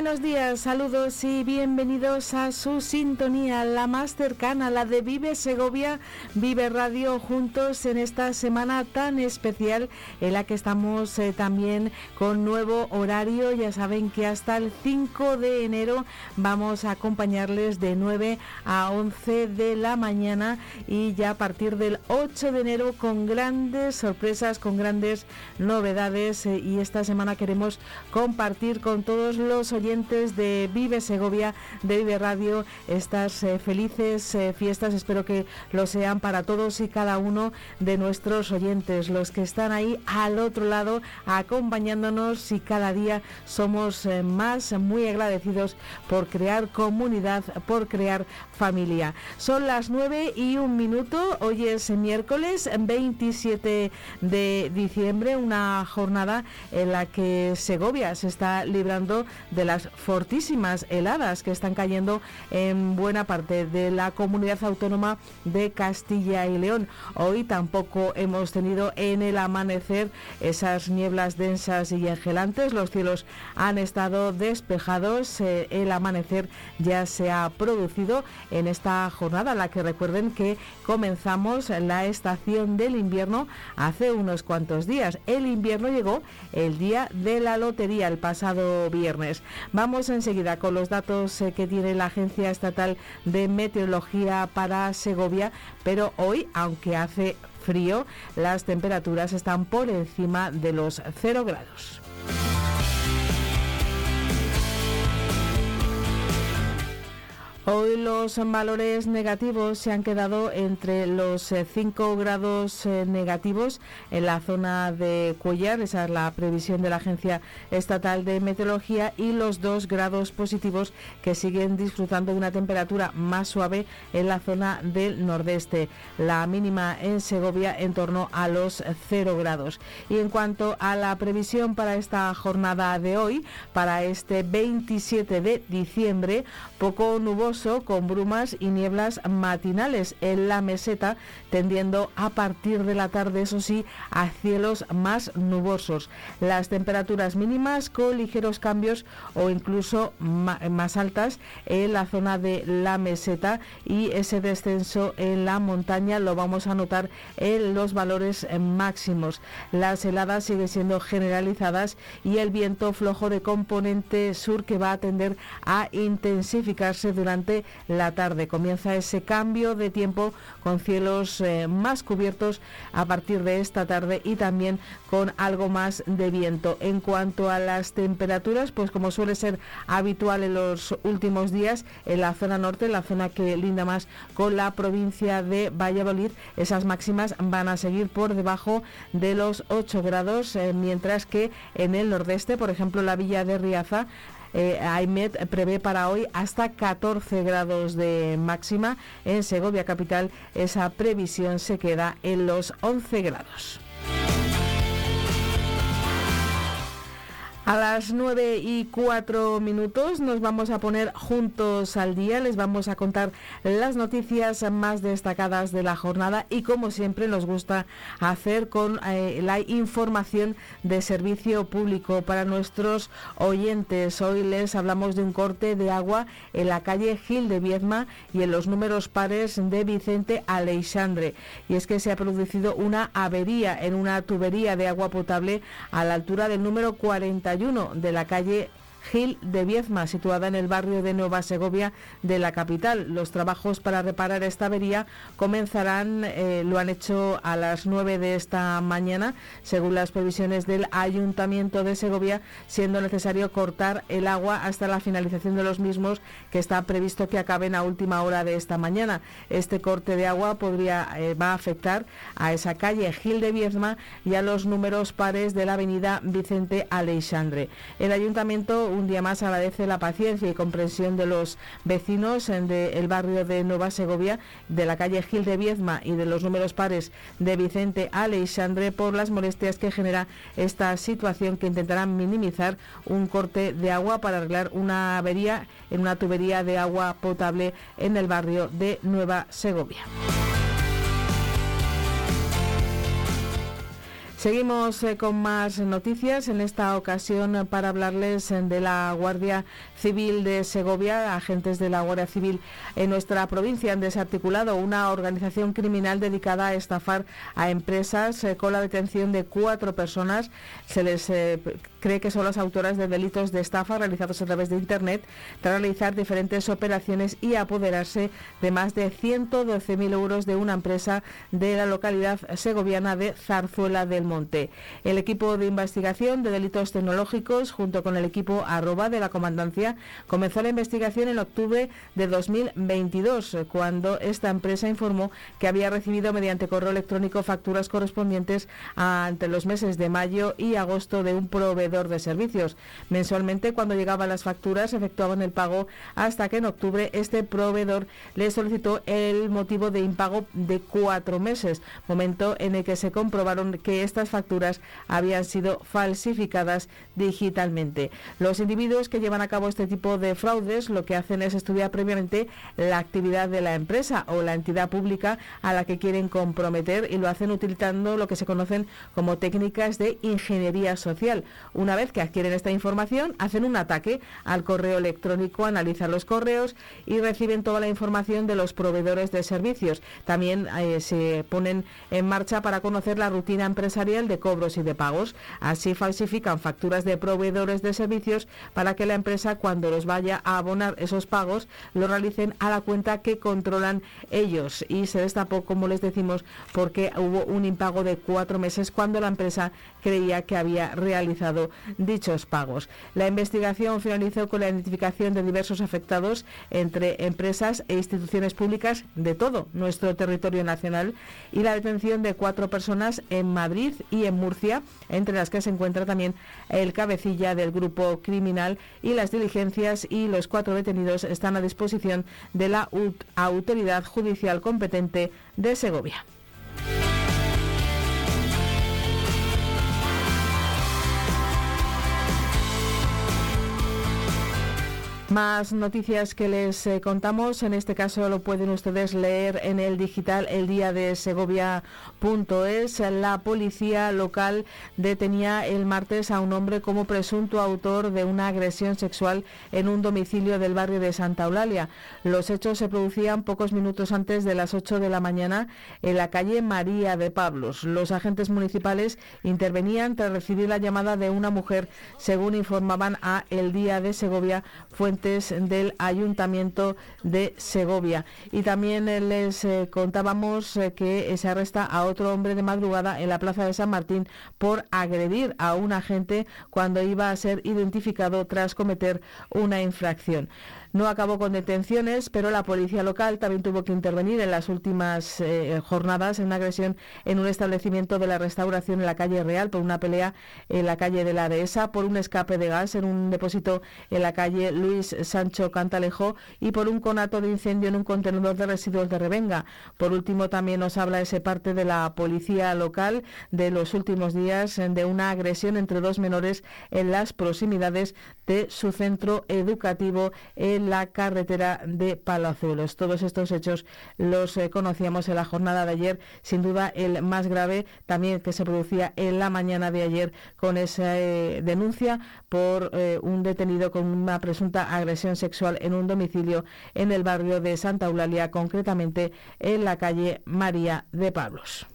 Buenos días, saludos y bienvenidos a su sintonía, la más cercana, la de Vive Segovia, Vive Radio, juntos en esta semana tan especial en la que estamos eh, también con nuevo horario. Ya saben que hasta el 5 de enero vamos a acompañarles de 9 a 11 de la mañana y ya a partir del 8 de enero con grandes sorpresas, con grandes novedades eh, y esta semana queremos compartir con todos los oyentes de Vive Segovia, de Vive Radio, estas eh, felices eh, fiestas. Espero que lo sean para todos y cada uno de nuestros oyentes, los que están ahí al otro lado acompañándonos y cada día somos eh, más muy agradecidos por crear comunidad, por crear familia. Son las 9 y un minuto, hoy es miércoles 27 de diciembre, una jornada en la que Segovia se está librando de las fortísimas heladas que están cayendo en buena parte de la comunidad autónoma de Castilla y León. Hoy tampoco hemos tenido en el amanecer esas nieblas densas y engelantes. Los cielos han estado despejados. Eh, el amanecer ya se ha producido en esta jornada, la que recuerden que comenzamos la estación del invierno hace unos cuantos días. El invierno llegó el día de la lotería, el pasado viernes. Vamos enseguida con los datos eh, que tiene la Agencia Estatal de Meteorología para Segovia, pero hoy, aunque hace frío, las temperaturas están por encima de los 0 grados. Hoy los valores negativos se han quedado entre los 5 grados eh, negativos en la zona de Cuellar, esa es la previsión de la Agencia Estatal de Meteorología, y los 2 grados positivos que siguen disfrutando de una temperatura más suave en la zona del nordeste. La mínima en Segovia en torno a los 0 grados. Y en cuanto a la previsión para esta jornada de hoy, para este 27 de diciembre, poco nuboso con brumas y nieblas matinales en la meseta, tendiendo a partir de la tarde, eso sí, a cielos más nubosos. Las temperaturas mínimas con ligeros cambios o incluso más altas en la zona de la meseta y ese descenso en la montaña lo vamos a notar en los valores máximos. Las heladas siguen siendo generalizadas y el viento flojo de componente sur que va a tender a intensificarse durante la tarde. Comienza ese cambio de tiempo con cielos eh, más cubiertos a partir de esta tarde y también con algo más de viento. En cuanto a las temperaturas, pues como suele ser habitual en los últimos días, en la zona norte, la zona que linda más con la provincia de Valladolid, esas máximas van a seguir por debajo de los 8 grados, eh, mientras que en el nordeste, por ejemplo, la villa de Riaza, eh, prevé para hoy hasta 14 grados de máxima. En Segovia Capital esa previsión se queda en los 11 grados. A las 9 y 4 minutos nos vamos a poner juntos al día, les vamos a contar las noticias más destacadas de la jornada y como siempre nos gusta hacer con eh, la información de servicio público para nuestros oyentes. Hoy les hablamos de un corte de agua en la calle Gil de Viedma y en los números pares de Vicente Aleixandre. Y es que se ha producido una avería en una tubería de agua potable a la altura del número 41 de la calle Gil de Viezma, situada en el barrio de Nueva Segovia de la capital. Los trabajos para reparar esta avería comenzarán, eh, lo han hecho a las 9 de esta mañana, según las previsiones del Ayuntamiento de Segovia, siendo necesario cortar el agua hasta la finalización de los mismos, que está previsto que acaben a última hora de esta mañana. Este corte de agua podría eh, va a afectar a esa calle Gil de Viezma y a los números pares de la avenida Vicente Aleixandre. El Ayuntamiento un día más agradece la paciencia y comprensión de los vecinos del barrio de Nueva Segovia, de la calle Gil de Viezma y de los números pares de Vicente Aleixandre por las molestias que genera esta situación que intentarán minimizar un corte de agua para arreglar una avería en una tubería de agua potable en el barrio de Nueva Segovia. Seguimos eh, con más noticias, en esta ocasión eh, para hablarles eh, de la Guardia Civil de Segovia. Agentes de la Guardia Civil en nuestra provincia han desarticulado una organización criminal dedicada a estafar a empresas con la detención de cuatro personas. Se les cree que son las autoras de delitos de estafa realizados a través de Internet tras realizar diferentes operaciones y apoderarse de más de 112.000 euros de una empresa de la localidad segoviana de Zarzuela del Monte. El equipo de investigación de delitos tecnológicos, junto con el equipo arroba de la comandancia, comenzó la investigación en octubre de 2022, cuando esta empresa informó que había recibido mediante correo electrónico facturas correspondientes a, entre los meses de mayo y agosto de un proveedor de servicios. Mensualmente, cuando llegaban las facturas, efectuaban el pago hasta que en octubre este proveedor le solicitó el motivo de impago de cuatro meses, momento en el que se comprobaron que estas facturas habían sido falsificadas digitalmente. Los individuos que llevan a cabo este tipo de fraudes lo que hacen es estudiar previamente la actividad de la empresa o la entidad pública a la que quieren comprometer y lo hacen utilizando lo que se conocen como técnicas de ingeniería social. Una vez que adquieren esta información, hacen un ataque al correo electrónico, analizan los correos y reciben toda la información de los proveedores de servicios. También eh, se ponen en marcha para conocer la rutina empresarial de cobros y de pagos. Así falsifican facturas de proveedores de servicios para que la empresa cuando los vaya a abonar esos pagos lo realicen a la cuenta que controlan ellos. Y se destapó, como les decimos, porque hubo un impago de cuatro meses cuando la empresa creía que había realizado dichos pagos. La investigación finalizó con la identificación de diversos afectados entre empresas e instituciones públicas de todo nuestro territorio nacional y la detención de cuatro personas en Madrid y en Murcia, entre las que se encuentra también el cabecilla del grupo criminal y las diligencias y los cuatro detenidos están a disposición de la autoridad judicial competente de Segovia. Más noticias que les eh, contamos, en este caso lo pueden ustedes leer en el digital el día de Segovia.es. La policía local detenía el martes a un hombre como presunto autor de una agresión sexual en un domicilio del barrio de Santa Eulalia. Los hechos se producían pocos minutos antes de las 8 de la mañana en la calle María de Pablos. Los agentes municipales intervenían tras recibir la llamada de una mujer, según informaban a El Día de Segovia, del Ayuntamiento de Segovia. Y también eh, les eh, contábamos eh, que se arresta a otro hombre de madrugada en la Plaza de San Martín por agredir a un agente cuando iba a ser identificado tras cometer una infracción. No acabó con detenciones, pero la policía local también tuvo que intervenir en las últimas eh, jornadas en una agresión en un establecimiento de la restauración en la calle Real por una pelea en la calle de la Dehesa, por un escape de gas en un depósito en la calle Luis Sancho Cantalejo y por un conato de incendio en un contenedor de residuos de Revenga. Por último, también nos habla ese parte de la policía local de los últimos días de una agresión entre dos menores en las proximidades de su centro educativo la carretera de Palazuelos. Todos estos hechos los eh, conocíamos en la jornada de ayer, sin duda el más grave también que se producía en la mañana de ayer con esa eh, denuncia por eh, un detenido con una presunta agresión sexual en un domicilio en el barrio de Santa Eulalia, concretamente en la calle María de Pablos.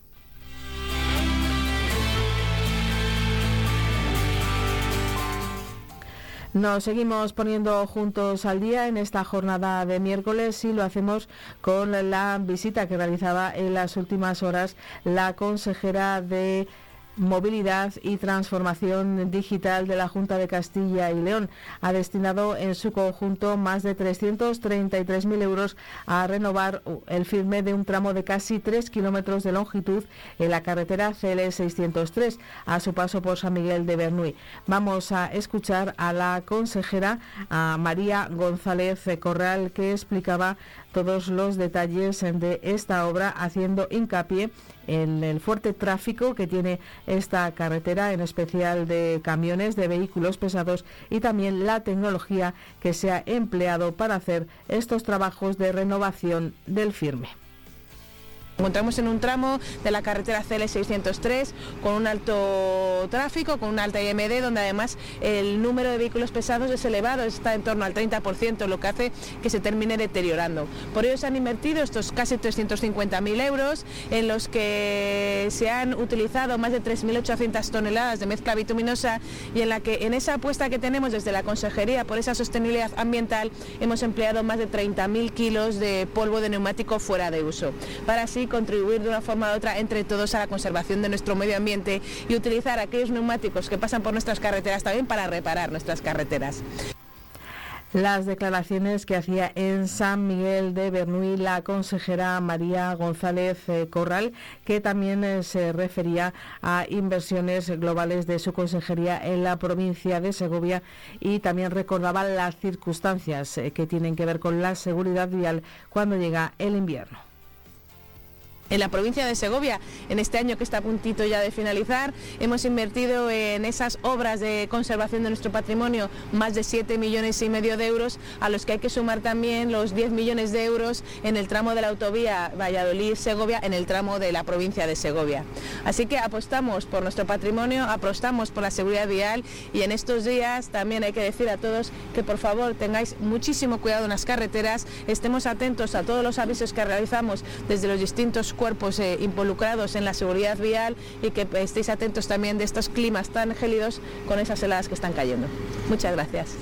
Nos seguimos poniendo juntos al día en esta jornada de miércoles y lo hacemos con la visita que realizaba en las últimas horas la consejera de Movilidad y Transformación Digital de la Junta de Castilla y León. Ha destinado en su conjunto más de 333.000 euros a renovar el firme de un tramo de casi 3 kilómetros de longitud en la carretera CL 603 a su paso por San Miguel de Bernuy. Vamos a escuchar a la consejera, a María González Corral, que explicaba todos los detalles de esta obra, haciendo hincapié en el fuerte tráfico que tiene esta carretera, en especial de camiones, de vehículos pesados y también la tecnología que se ha empleado para hacer estos trabajos de renovación del firme. Encontramos en un tramo de la carretera CL603 con un alto tráfico, con una alta IMD, donde además el número de vehículos pesados es elevado, está en torno al 30%, lo que hace que se termine deteriorando. Por ello se han invertido estos casi 350.000 euros, en los que se han utilizado más de 3.800 toneladas de mezcla bituminosa y en la que en esa apuesta que tenemos desde la Consejería por esa sostenibilidad ambiental hemos empleado más de 30.000 kilos de polvo de neumático fuera de uso. Para así contribuir de una forma u otra entre todos a la conservación de nuestro medio ambiente y utilizar aquellos neumáticos que pasan por nuestras carreteras también para reparar nuestras carreteras. Las declaraciones que hacía en San Miguel de Bernuy la consejera María González eh, Corral, que también eh, se refería a inversiones globales de su consejería en la provincia de Segovia y también recordaba las circunstancias eh, que tienen que ver con la seguridad vial cuando llega el invierno en la provincia de Segovia. En este año que está a puntito ya de finalizar, hemos invertido en esas obras de conservación de nuestro patrimonio más de 7 millones y medio de euros, a los que hay que sumar también los 10 millones de euros en el tramo de la autovía Valladolid-Segovia, en el tramo de la provincia de Segovia. Así que apostamos por nuestro patrimonio, apostamos por la seguridad vial y en estos días también hay que decir a todos que por favor tengáis muchísimo cuidado en las carreteras, estemos atentos a todos los avisos que realizamos desde los distintos cuerpos eh, involucrados en la seguridad vial y que estéis atentos también de estos climas tan gélidos con esas heladas que están cayendo. Muchas gracias.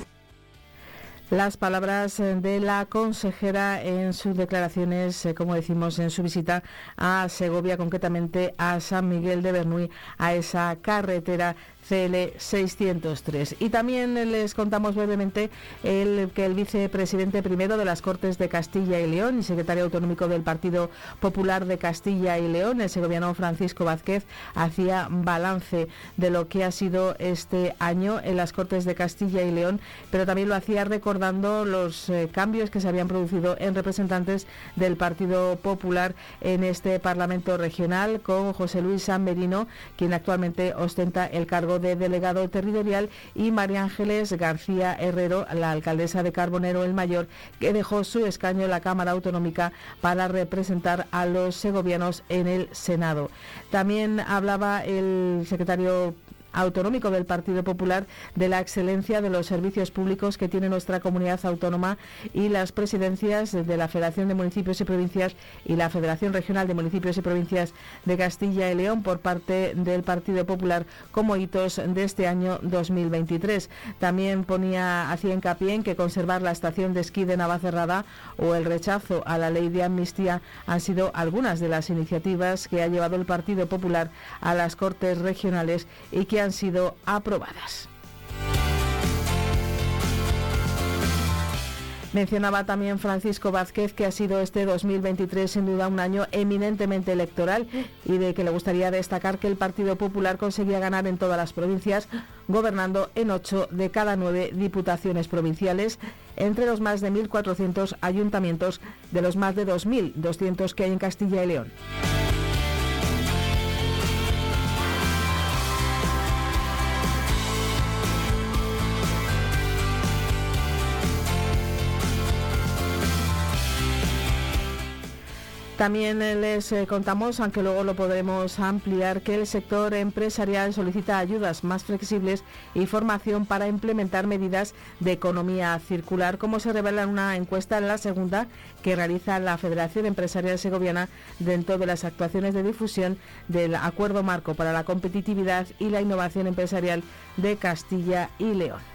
Las palabras eh, de la consejera en sus declaraciones, eh, como decimos, en su visita a Segovia, concretamente a San Miguel de Bernuy, a esa carretera CL 603. Y también les contamos brevemente el, que el vicepresidente primero de las Cortes de Castilla y León y secretario autonómico del Partido Popular de Castilla y León, el segoviano Francisco Vázquez, hacía balance de lo que ha sido este año en las Cortes de Castilla y León, pero también lo hacía recordando los eh, cambios que se habían producido en representantes del Partido Popular en este Parlamento regional, con José Luis San Merino, quien actualmente ostenta el cargo de delegado territorial, y María Ángeles García Herrero, la alcaldesa de Carbonero el Mayor, que dejó su escaño en la Cámara Autonómica para representar a los segovianos en el Senado. También hablaba el secretario autonómico del Partido Popular de la excelencia de los servicios públicos que tiene nuestra comunidad autónoma y las presidencias de la Federación de Municipios y Provincias y la Federación Regional de Municipios y Provincias de Castilla y León por parte del Partido Popular como hitos de este año 2023. También ponía, hacía hincapié en que conservar la estación de esquí de Navacerrada o el rechazo a la ley de amnistía han sido algunas de las iniciativas que ha llevado el Partido Popular a las Cortes Regionales y que han sido aprobadas. Mencionaba también Francisco Vázquez que ha sido este 2023 sin duda un año eminentemente electoral y de que le gustaría destacar que el Partido Popular conseguía ganar en todas las provincias, gobernando en ocho de cada nueve diputaciones provinciales, entre los más de 1.400 ayuntamientos de los más de 2.200 que hay en Castilla y León. También les eh, contamos, aunque luego lo podremos ampliar, que el sector empresarial solicita ayudas más flexibles y formación para implementar medidas de economía circular, como se revela en una encuesta en la segunda que realiza la Federación Empresarial Segoviana dentro de las actuaciones de difusión del Acuerdo Marco para la Competitividad y la Innovación Empresarial de Castilla y León.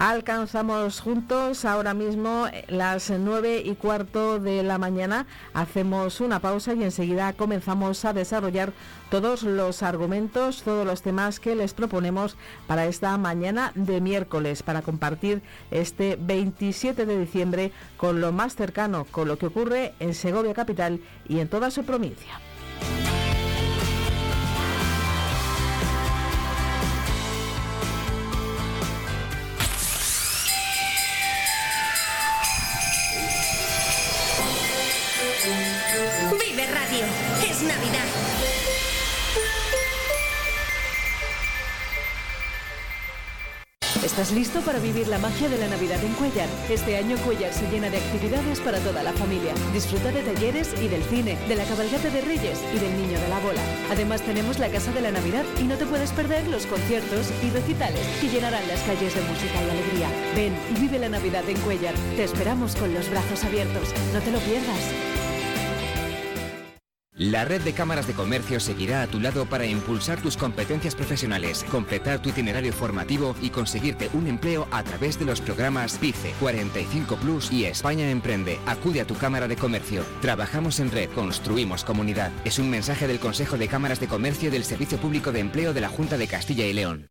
Alcanzamos juntos ahora mismo las nueve y cuarto de la mañana. Hacemos una pausa y enseguida comenzamos a desarrollar todos los argumentos, todos los temas que les proponemos para esta mañana de miércoles, para compartir este 27 de diciembre con lo más cercano, con lo que ocurre en Segovia Capital y en toda su provincia. ¿Estás listo para vivir la magia de la Navidad en Cuellar? Este año Cuellar se llena de actividades para toda la familia. Disfruta de talleres y del cine, de la cabalgata de Reyes y del Niño de la Bola. Además tenemos la Casa de la Navidad y no te puedes perder los conciertos y recitales que llenarán las calles de música y alegría. Ven y vive la Navidad en Cuellar. Te esperamos con los brazos abiertos. No te lo pierdas. La red de cámaras de comercio seguirá a tu lado para impulsar tus competencias profesionales, completar tu itinerario formativo y conseguirte un empleo a través de los programas PICE, 45 Plus y España Emprende. Acude a tu cámara de comercio. Trabajamos en red, construimos comunidad. Es un mensaje del Consejo de Cámaras de Comercio del Servicio Público de Empleo de la Junta de Castilla y León.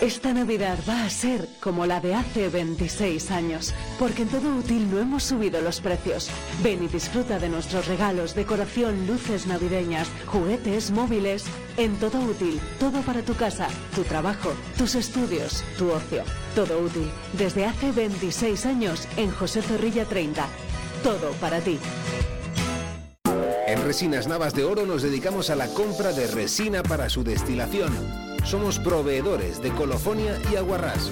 Esta Navidad va a ser como la de hace 26 años, porque en todo útil no hemos subido los precios. Ven y disfruta de nuestros regalos, decoración, luces navideñas, juguetes, móviles. En todo útil, todo para tu casa, tu trabajo, tus estudios, tu ocio. Todo útil, desde hace 26 años en José Zorrilla 30. Todo para ti. En Resinas Navas de Oro nos dedicamos a la compra de resina para su destilación somos proveedores de colofonia y aguarrás.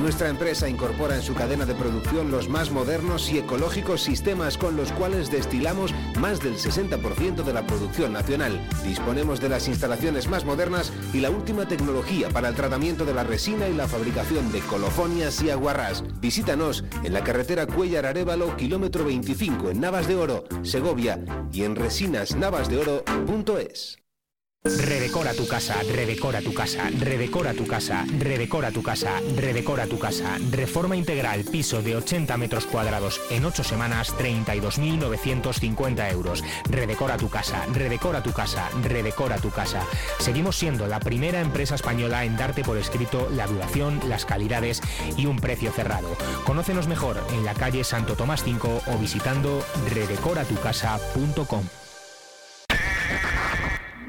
Nuestra empresa incorpora en su cadena de producción los más modernos y ecológicos sistemas con los cuales destilamos más del 60% de la producción nacional. Disponemos de las instalaciones más modernas y la última tecnología para el tratamiento de la resina y la fabricación de colofonias y aguarrás. Visítanos en la carretera Cuellar Arevalo, kilómetro 25 en Navas de Oro, Segovia y en resinasnavasdeoro.es. Redecora tu casa, redecora tu casa, redecora tu casa, redecora tu casa, redecora tu casa. Reforma integral, piso de 80 metros cuadrados en 8 semanas, 32.950 euros. Redecora tu casa, redecora tu casa, redecora tu casa. Seguimos siendo la primera empresa española en darte por escrito la duración, las calidades y un precio cerrado. Conócenos mejor en la calle Santo Tomás 5 o visitando redecoratucasa.com.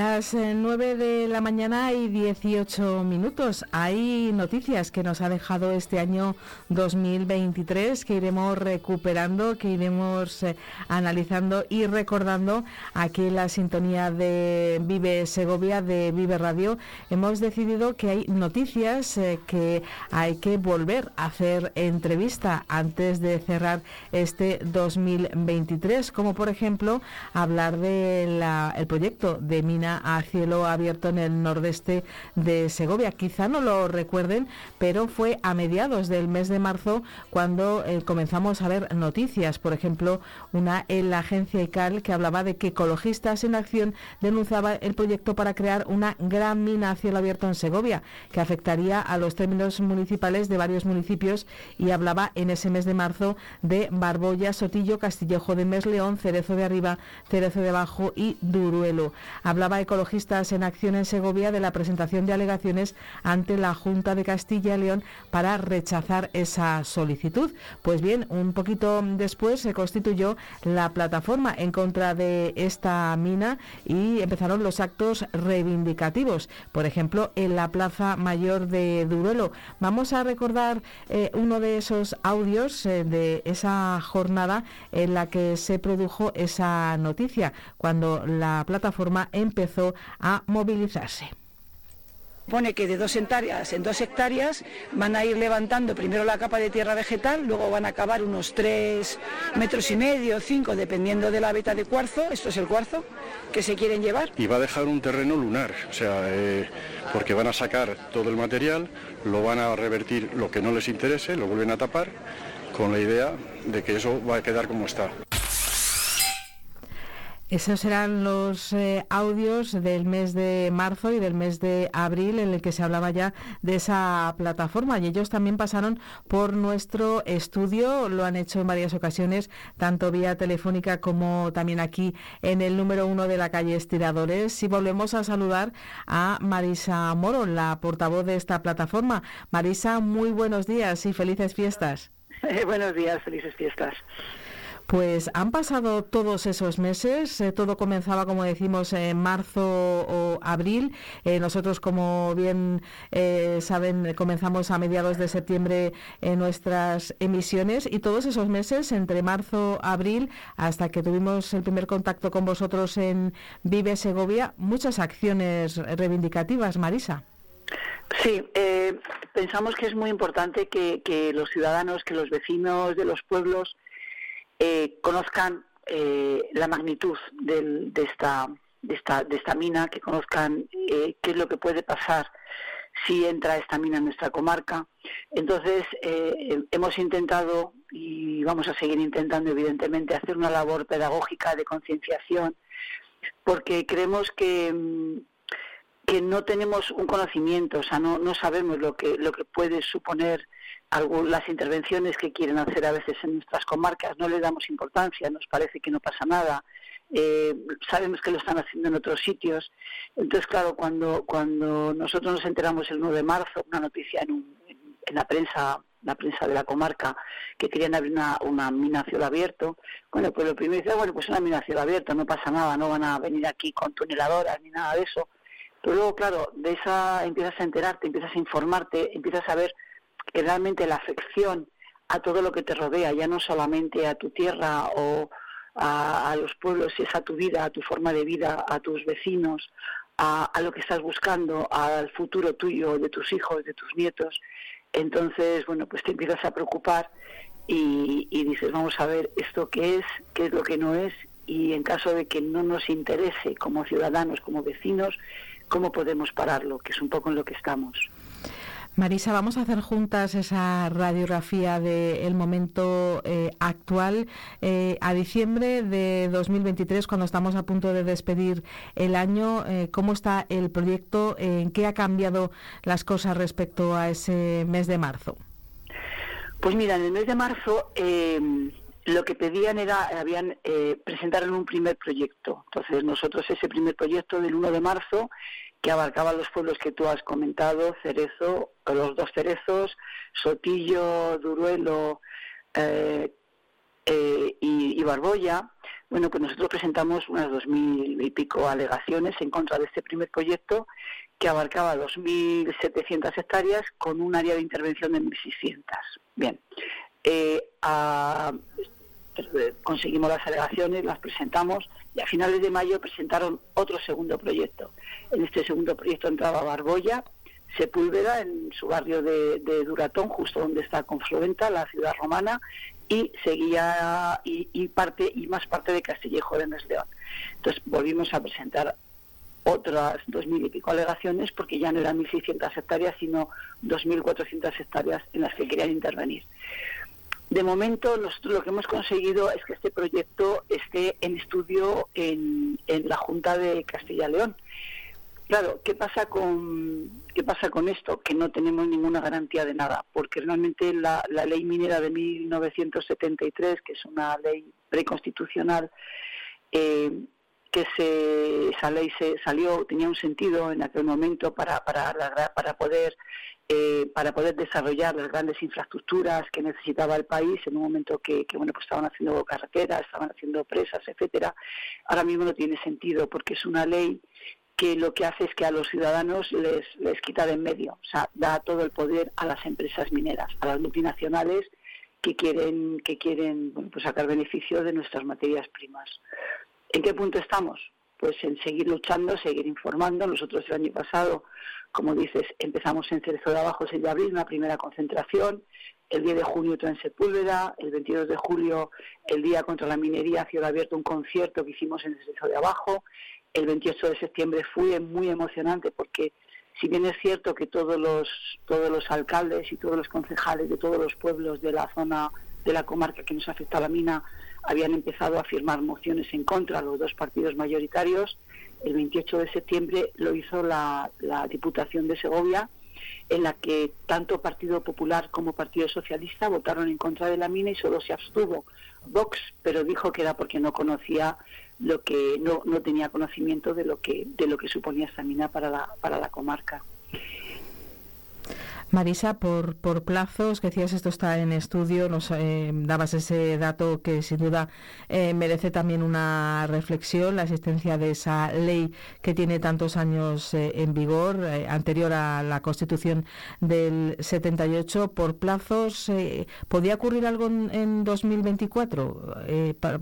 Las 9 eh, de la mañana y 18 minutos. Hay noticias que nos ha dejado este año 2023 que iremos recuperando, que iremos eh, analizando y recordando aquí en la sintonía de Vive Segovia, de Vive Radio. Hemos decidido que hay noticias eh, que hay que volver a hacer entrevista antes de cerrar este 2023, como por ejemplo hablar del el proyecto de Mina a cielo abierto en el nordeste de Segovia. Quizá no lo recuerden, pero fue a mediados del mes de marzo cuando eh, comenzamos a ver noticias. Por ejemplo, una en la agencia ICAL que hablaba de que Ecologistas en Acción denunciaba el proyecto para crear una gran mina a cielo abierto en Segovia, que afectaría a los términos municipales de varios municipios y hablaba en ese mes de marzo de Barbolla, Sotillo, Castillejo de Mes León, Cerezo de Arriba, Cerezo de Abajo y Duruelo. Hablaba ecologistas en acción en Segovia de la presentación de alegaciones ante la Junta de Castilla y León para rechazar esa solicitud. Pues bien, un poquito después se constituyó la plataforma en contra de esta mina y empezaron los actos reivindicativos, por ejemplo, en la Plaza Mayor de Duruelo. Vamos a recordar eh, uno de esos audios eh, de esa jornada en la que se produjo esa noticia, cuando la plataforma empezó a movilizarse pone que de dos hectáreas en dos hectáreas van a ir levantando primero la capa de tierra vegetal, luego van a acabar unos tres metros y medio, cinco, dependiendo de la veta de cuarzo, esto es el cuarzo, que se quieren llevar. Y va a dejar un terreno lunar, o sea, eh, porque van a sacar todo el material, lo van a revertir lo que no les interese, lo vuelven a tapar, con la idea de que eso va a quedar como está. Esos eran los eh, audios del mes de marzo y del mes de abril en el que se hablaba ya de esa plataforma y ellos también pasaron por nuestro estudio, lo han hecho en varias ocasiones, tanto vía telefónica como también aquí en el número uno de la calle Estiradores. Y volvemos a saludar a Marisa Moro, la portavoz de esta plataforma. Marisa, muy buenos días y felices fiestas. buenos días, felices fiestas. Pues han pasado todos esos meses, eh, todo comenzaba, como decimos, en marzo o abril. Eh, nosotros, como bien eh, saben, comenzamos a mediados de septiembre en nuestras emisiones y todos esos meses, entre marzo abril, hasta que tuvimos el primer contacto con vosotros en Vive Segovia, muchas acciones reivindicativas, Marisa. Sí, pensamos que es muy importante que los ciudadanos, que los vecinos de los pueblos, eh, conozcan eh, la magnitud de, esta, de, esta, de esta mina, que conozcan eh, qué es lo que puede pasar si entra esta mina en nuestra comarca. Entonces, hemos intentado y vamos a seguir intentando, evidentemente, hacer una labor pedagógica de concienciación, porque creemos que, mm, que no tenemos un conocimiento, o sea, no, no sabemos lo que, lo que puede suponer las intervenciones que quieren hacer a veces en nuestras comarcas no le damos importancia, nos parece que no pasa nada, eh, sabemos que lo están haciendo en otros sitios. Entonces, claro, cuando, cuando nosotros nos enteramos el 9 de marzo, una noticia en, en la prensa la prensa de la comarca que querían abrir una, una mina a cielo abierto, bueno, pues lo primero dice, bueno, pues una mina a cielo abierto, no pasa nada, no van a venir aquí con tuneladoras ni nada de eso. Pero luego, claro, de esa empiezas a enterarte, empiezas a informarte, empiezas a ver que realmente la afección a todo lo que te rodea, ya no solamente a tu tierra o a, los pueblos, es a tu vida, a tu forma de vida, a tus vecinos, a, lo que estás buscando, al futuro tuyo, de tus hijos, de tus nietos. Entonces, bueno, pues te empiezas a preocupar y, y dices, vamos a ver esto qué es, qué es lo que no es, y en caso de que no nos interese como ciudadanos, como vecinos, cómo podemos pararlo, que es un poco en lo que estamos. Marisa, vamos a hacer juntas esa radiografía del momento eh, actual eh, a diciembre de 2023, cuando estamos a punto de despedir el año. Eh, ¿Cómo está el proyecto? ¿En qué ha cambiado las cosas respecto a ese mes de marzo? Pues mira, en el mes de marzo lo que pedían era, habían presentaron un primer proyecto. Entonces nosotros ese primer proyecto del 1 de marzo que abarcaba los pueblos que tú has comentado, Cerezo, los dos Cerezos, Sotillo, Duruelo eh, eh, y, Barboya. Bueno, pues nosotros presentamos unas dos mil y pico alegaciones en contra de este primer proyecto que abarcaba 2.700 hectáreas con un área de intervención de 1.600. Bien, eh, conseguimos las alegaciones, las presentamos y a finales de mayo presentaron otro segundo proyecto. En este segundo proyecto entraba Barboya, Sepúlveda, en su barrio de, Duratón, justo donde está Confluenta, la ciudad romana, y seguía y, parte y más parte de Castillejo de Mesleón. Entonces volvimos a presentar otras dos mil y pico alegaciones porque ya no eran 1.600 hectáreas, sino 2.400 hectáreas en las que querían intervenir. De momento, lo que hemos conseguido es que este proyecto esté en estudio en, la Junta de Castilla y León. Claro, ¿qué pasa con qué pasa con esto? Que no tenemos ninguna garantía de nada, porque realmente la, ley minera de 1973, que es una ley preconstitucional, eh, que se, esa ley se salió, tenía un sentido en aquel momento para, para, para poder eh, para poder desarrollar las grandes infraestructuras que necesitaba el país en un momento que, bueno pues estaban haciendo carreteras, estaban haciendo presas, etcétera. Ahora mismo no tiene sentido porque es una ley que lo que hace es que a los ciudadanos les, les quita de en medio, o sea, da todo el poder a las empresas mineras, a las multinacionales que quieren que quieren pues sacar beneficio de nuestras materias primas. ¿En qué punto estamos? Pues en seguir luchando, seguir informando. Nosotros el año pasado como dices, empezamos en Cerezo de Abajo, 6 de abril, una primera concentración. El 10 de junio otra en Sepúlveda. El 22 de julio, el Día contra la Minería, ciudad abierto, un concierto que hicimos en Cerezo de Abajo. El 28 de septiembre fue muy emocionante porque si bien es cierto que todos los, todos los alcaldes y todos los concejales de todos los pueblos de la zona de la comarca que nos afecta a la mina habían empezado a firmar mociones en contra los dos partidos mayoritarios, el 28 de septiembre lo hizo la, Diputación de Segovia, en la que tanto Partido Popular como Partido Socialista votaron en contra de la mina y solo se abstuvo Vox, pero dijo que era porque no conocía lo que no, no tenía conocimiento de lo que de lo que suponía esta mina para la, para la comarca. Marisa, por, por plazos, que decías esto está en estudio, nos eh, dabas ese dato que sin duda eh, merece también una reflexión, la existencia de esa ley que tiene tantos años eh, en vigor, anterior a la Constitución del 78. Por plazos, ¿podría ocurrir algo en, 2024?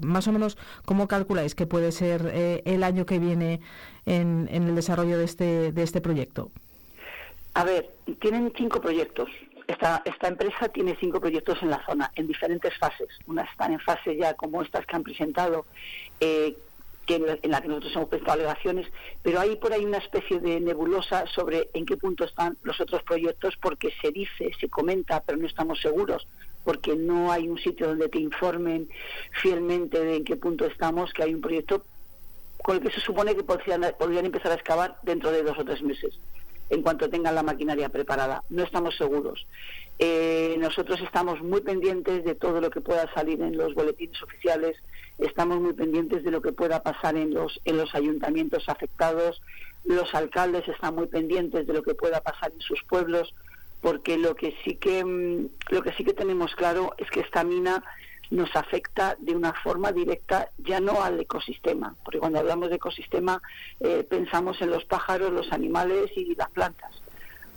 más o menos, ¿cómo calculáis que puede ser el año que viene en, en el desarrollo de este, de este proyecto? A ver, tienen cinco proyectos. Esta, empresa tiene cinco proyectos en la zona, en diferentes fases. Unas están en fase ya como estas que han presentado, eh, que en la que nosotros hemos presentado alegaciones, pero hay por ahí una especie de nebulosa sobre en qué punto están los otros proyectos, porque se dice, se comenta, pero no estamos seguros, porque no hay un sitio donde te informen fielmente de en qué punto estamos, que hay un proyecto con el que se supone que podrían empezar a excavar dentro de dos o tres meses en cuanto tengan la maquinaria preparada. No estamos seguros. Eh, nosotros estamos muy pendientes de todo lo que pueda salir en los boletines oficiales, estamos muy pendientes de lo que pueda pasar en los, en los ayuntamientos afectados, los alcaldes están muy pendientes de lo que pueda pasar en sus pueblos, porque lo que sí que, mm, lo que, sí que tenemos claro es que esta mina nos afecta de una forma directa ya no al ecosistema, porque cuando hablamos de ecosistema eh, pensamos en los pájaros, los animales y las plantas.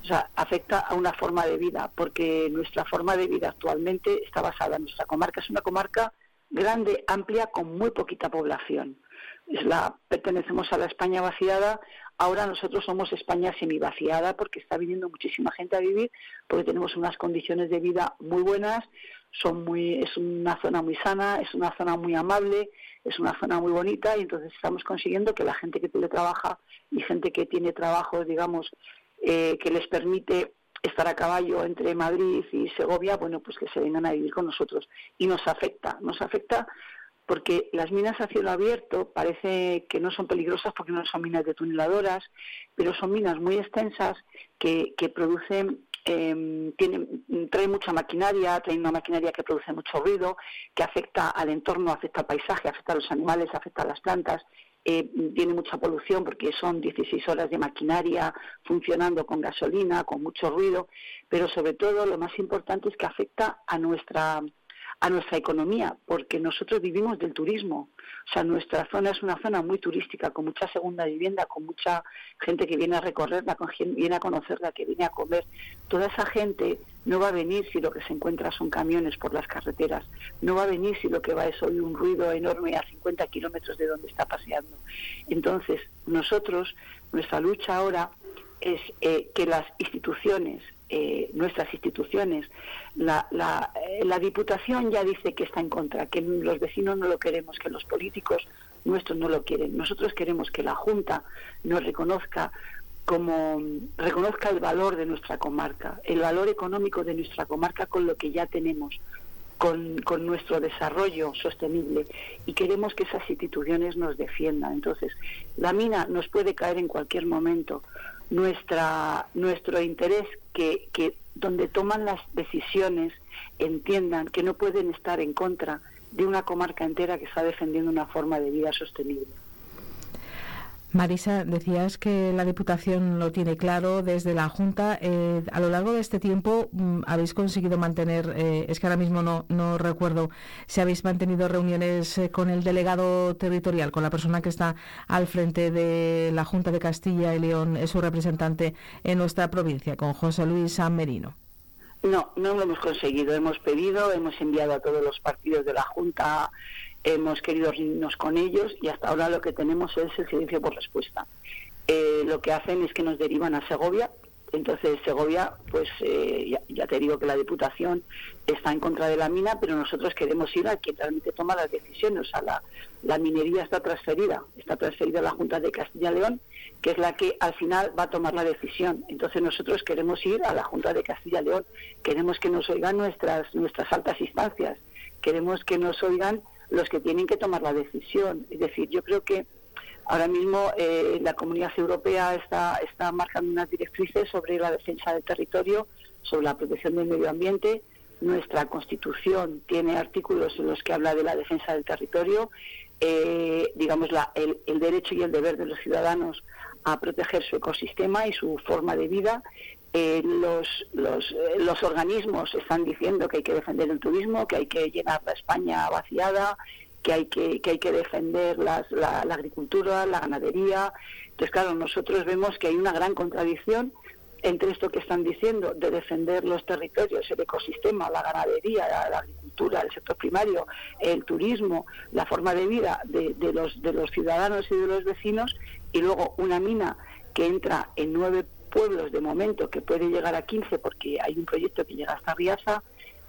O sea, afecta a una forma de vida, porque nuestra forma de vida actualmente está basada en nuestra comarca. Es una comarca grande, amplia, con muy poquita población. Es la, pertenecemos a la España vaciada, ahora nosotros somos España semivaciada porque está viniendo muchísima gente a vivir, porque tenemos unas condiciones de vida muy buenas, son muy, es una zona muy sana, es una zona muy amable, es una zona muy bonita y entonces estamos consiguiendo que la gente que teletrabaja y gente que tiene trabajos, digamos, eh, que les permite estar a caballo entre Madrid y Segovia, bueno, pues que se vengan a vivir con nosotros. Y nos afecta, nos afecta porque las minas a cielo abierto parece que no son peligrosas porque no son minas de tuneladoras, pero son minas muy extensas que, que producen eh, tiene, trae mucha maquinaria, trae una maquinaria que produce mucho ruido, que afecta al entorno, afecta al paisaje, afecta a los animales, afecta a las plantas. Eh, tiene mucha polución porque son 16 horas de maquinaria funcionando con gasolina, con mucho ruido, pero sobre todo lo más importante es que afecta a nuestra a nuestra economía, porque nosotros vivimos del turismo. O sea, nuestra zona es una zona muy turística, con mucha segunda vivienda, con mucha gente que viene a recorrerla, viene a conocerla, que viene a comer. Toda esa gente no va a venir si lo que se encuentra son camiones por las carreteras. No va a venir si lo que va es hoy un ruido enorme a 50 kilómetros de donde está paseando. Entonces, nosotros, nuestra lucha ahora es eh, que las instituciones, eh, nuestras instituciones. La, la, eh, la, Diputación ya dice que está en contra, que los vecinos no lo queremos, que los políticos nuestros no lo quieren. Nosotros queremos que la Junta nos reconozca como reconozca el valor de nuestra comarca, el valor económico de nuestra comarca con lo que ya tenemos, con, con, nuestro desarrollo sostenible y queremos que esas instituciones nos defiendan. Entonces, la mina nos puede caer en cualquier momento, nuestra, nuestro interés que, que donde toman las decisiones entiendan que no pueden estar en contra de una comarca entera que está defendiendo una forma de vida sostenible. Marisa, decías que la Diputación lo tiene claro desde la Junta. Eh, a lo largo de este tiempo mm, habéis conseguido mantener, eh, es que ahora mismo no, no recuerdo si habéis mantenido reuniones eh, con el delegado territorial, con la persona que está al frente de la Junta de Castilla y León, es su representante en nuestra provincia, con José Luis San Merino. No, no lo hemos conseguido. Hemos pedido, hemos enviado a todos los partidos de la Junta hemos querido reunirnos con ellos y hasta ahora lo que tenemos es el silencio por respuesta. Eh, lo que hacen es que nos derivan a Segovia. Entonces, Segovia, pues eh, ya, te digo que la Diputación está en contra de la mina, pero nosotros queremos ir a quien realmente toma las decisiones. O sea, la, la minería está transferida, está transferida a la Junta de Castilla y León, que es la que al final va a tomar la decisión. Entonces, nosotros queremos ir a la Junta de Castilla y León, queremos que nos oigan nuestras, nuestras altas instancias, queremos que nos oigan los que tienen que tomar la decisión. Es decir, yo creo que ahora mismo eh, la Comunidad Europea está, está marcando unas directrices sobre la defensa del territorio, sobre la protección del medio ambiente. Nuestra Constitución tiene artículos en los que habla de la defensa del territorio, eh, digamos, la, el, el derecho y el deber de los ciudadanos a proteger su ecosistema y su forma de vida eh, los, los, eh, los, organismos están diciendo que hay que defender el turismo, que hay que llenar la España vaciada, que hay que, que, hay que defender la, agricultura, la ganadería. Entonces, claro, nosotros vemos que hay una gran contradicción entre esto que están diciendo de defender los territorios, el ecosistema, la ganadería, la, agricultura, el sector primario, el turismo, la forma de vida de, de, los, de los ciudadanos y de los vecinos, y luego una mina que entra en nueve pueblos de momento que puede llegar a 15 porque hay un proyecto que llega hasta Riaza,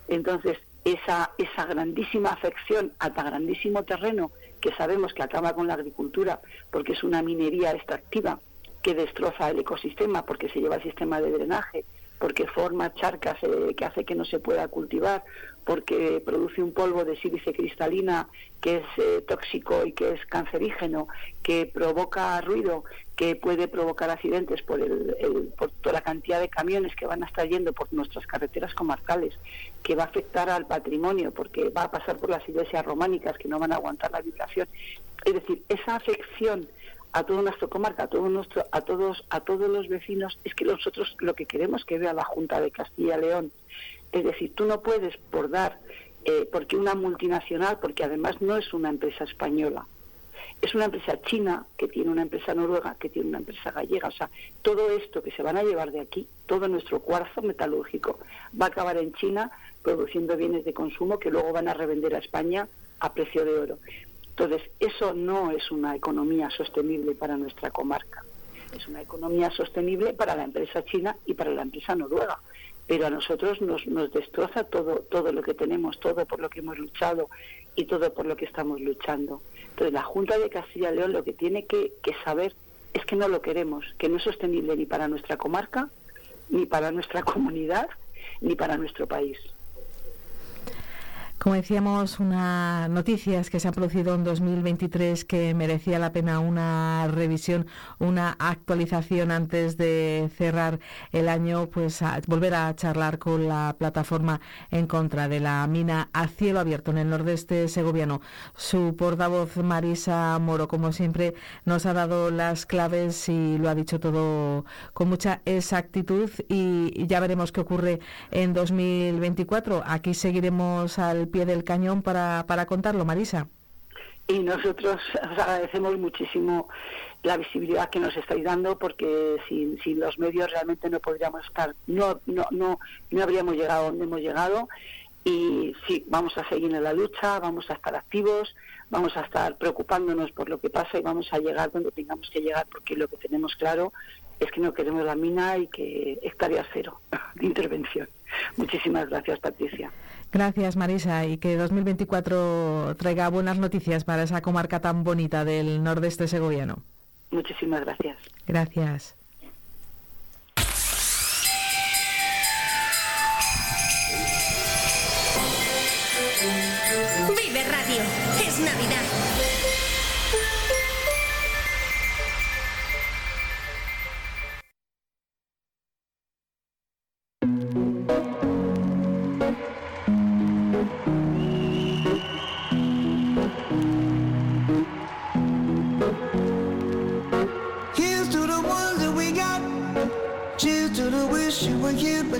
entonces esa, esa grandísima afección a tan grandísimo terreno que sabemos que acaba con la agricultura porque es una minería extractiva que destroza el ecosistema porque se lleva el sistema de drenaje, porque forma charcas eh, que hace que no se pueda cultivar, porque produce un polvo de sílice cristalina que es eh, tóxico y que es cancerígeno, que provoca ruido, que puede provocar accidentes por, el, por toda la cantidad de camiones que van a estar yendo por nuestras carreteras comarcales, que va a afectar al patrimonio porque va a pasar por las iglesias románicas que no van a aguantar la habitación. Es decir, esa afección a toda nuestra comarca, a, todo nuestro, a, todos, a todos los vecinos, es que nosotros lo que queremos que vea la Junta de Castilla y León es decir, tú no puedes por dar, eh, porque una multinacional, porque además no es una empresa española, es una empresa china que tiene una empresa noruega, que tiene una empresa gallega. O sea, todo esto que se van a llevar de aquí, todo nuestro cuarzo metalúrgico, va a acabar en China produciendo bienes de consumo que luego van a revender a España a precio de oro. Entonces, eso no es una economía sostenible para nuestra comarca. Es una economía sostenible para la empresa china y para la empresa noruega pero a nosotros nos, nos destroza todo, todo lo que tenemos, todo por lo que hemos luchado y todo por lo que estamos luchando. Entonces la Junta de Castilla y León lo que tiene que, que saber es que no lo queremos, que no es sostenible ni para nuestra comarca, ni para nuestra comunidad, ni para nuestro país. Como decíamos, una noticias que se han producido en 2023 que merecía la pena una revisión, una actualización antes de cerrar el año, pues volver a charlar con la plataforma en contra de la mina a cielo abierto en el nordeste segoviano. Su portavoz Marisa Moro, como siempre, nos ha dado las claves y lo ha dicho todo con mucha exactitud y ya veremos qué ocurre en 2024. Aquí seguiremos al pie del cañón para, para contarlo, Marisa. Y nosotros os agradecemos muchísimo la visibilidad que nos estáis dando porque sin, sin los medios realmente no podríamos estar, no, no, no, no habríamos llegado donde hemos llegado y sí, vamos a seguir en la lucha, vamos a estar activos, vamos a estar preocupándonos por lo que pasa y vamos a llegar donde tengamos que llegar porque lo que tenemos claro es que no queremos la mina y que estaría cero de intervención. Muchísimas gracias, Patricia. Gracias, Marisa, y que 2024 traiga buenas noticias para esa comarca tan bonita del nordeste segoviano. Muchísimas gracias. Gracias.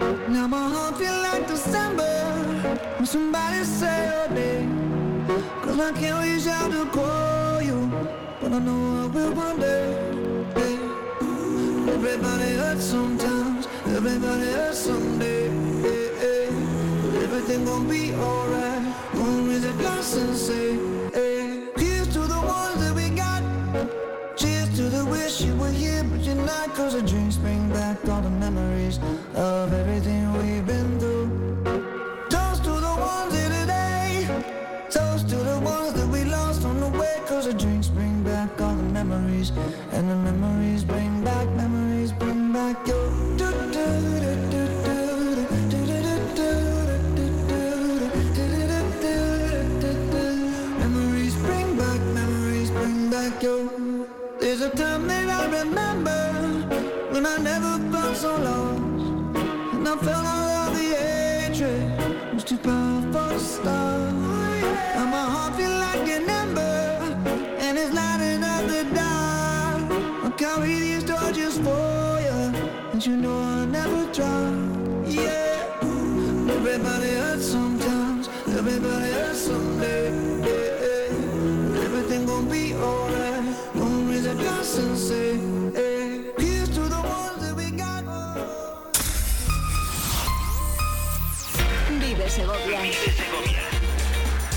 now my heart feel like December When somebody say your name Cause I can't reach out to call you But I know I will one day hey. Everybody hurts sometimes Everybody hurts someday hey, hey. Everything gon' be alright Gonna raise a glass and say hey. Here's to the ones that we got Cheers to the wish you were here But you're not Cause the drinks bring back all the memories Of everything we've been through. Toast to the ones in today. Toast to the ones that we lost on the way. Cause the drinks bring back all the memories And the memories bring I felt all of the too powerful to stop. And my heart like an ember And it's lighting up the dark. I'll carry these torches for you And you know I'll never drop. Yeah. Everybody hurts sometimes. Everybody hurts someday. Everything gon' be alright. Gonna raise a glass and say Vive Segovia.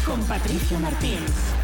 Con Patricia Martín.